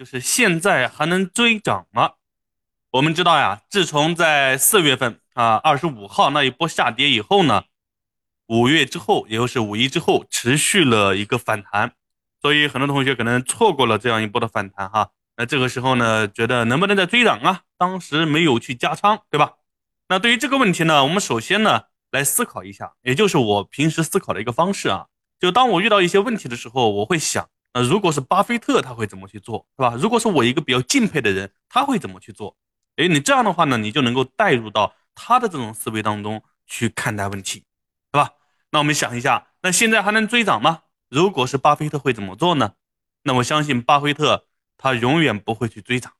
就是现在还能追涨吗？我们知道呀，自从在四月份啊二十五号那一波下跌以后呢，五月之后，也就是五一之后，持续了一个反弹，所以很多同学可能错过了这样一波的反弹哈。那这个时候呢，觉得能不能再追涨啊？当时没有去加仓，对吧？那对于这个问题呢，我们首先呢来思考一下，也就是我平时思考的一个方式啊。就当我遇到一些问题的时候，我会想，那如果是巴菲特，他会怎么去做，是吧？如果是我一个比较敬佩的人，他会怎么去做？哎，你这样的话呢，你就能够带入到他的这种思维当中去看待问题，是吧？那我们想一下，那现在还能追涨吗？如果是巴菲特会怎么做呢？那我相信巴菲特他永远不会去追涨，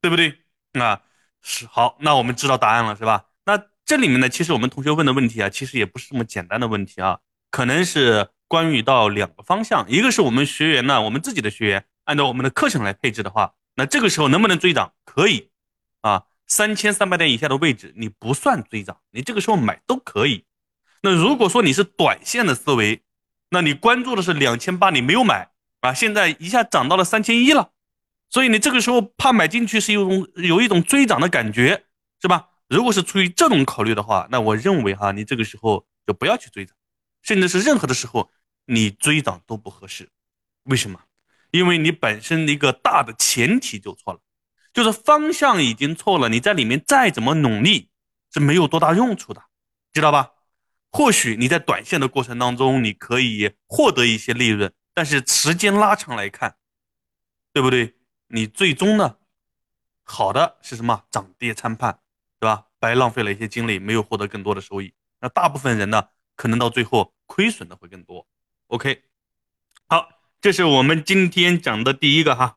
对不对？啊，是好，那我们知道答案了，是吧？那这里面呢，其实我们同学问的问题啊，其实也不是这么简单的问题啊，可能是。关于到两个方向，一个是我们学员呢，我们自己的学员按照我们的课程来配置的话，那这个时候能不能追涨？可以，啊，三千三百点以下的位置你不算追涨，你这个时候买都可以。那如果说你是短线的思维，那你关注的是两千八，你没有买啊，现在一下涨到了三千一了，所以你这个时候怕买进去是有种有一种追涨的感觉，是吧？如果是出于这种考虑的话，那我认为哈，你这个时候就不要去追涨。甚至是任何的时候，你追涨都不合适。为什么？因为你本身的一个大的前提就错了，就是方向已经错了。你在里面再怎么努力是没有多大用处的，知道吧？或许你在短线的过程当中，你可以获得一些利润，但是时间拉长来看，对不对？你最终呢，好的是什么？涨跌参半，对吧？白浪费了一些精力，没有获得更多的收益。那大部分人呢？可能到最后亏损的会更多。OK，好，这是我们今天讲的第一个哈。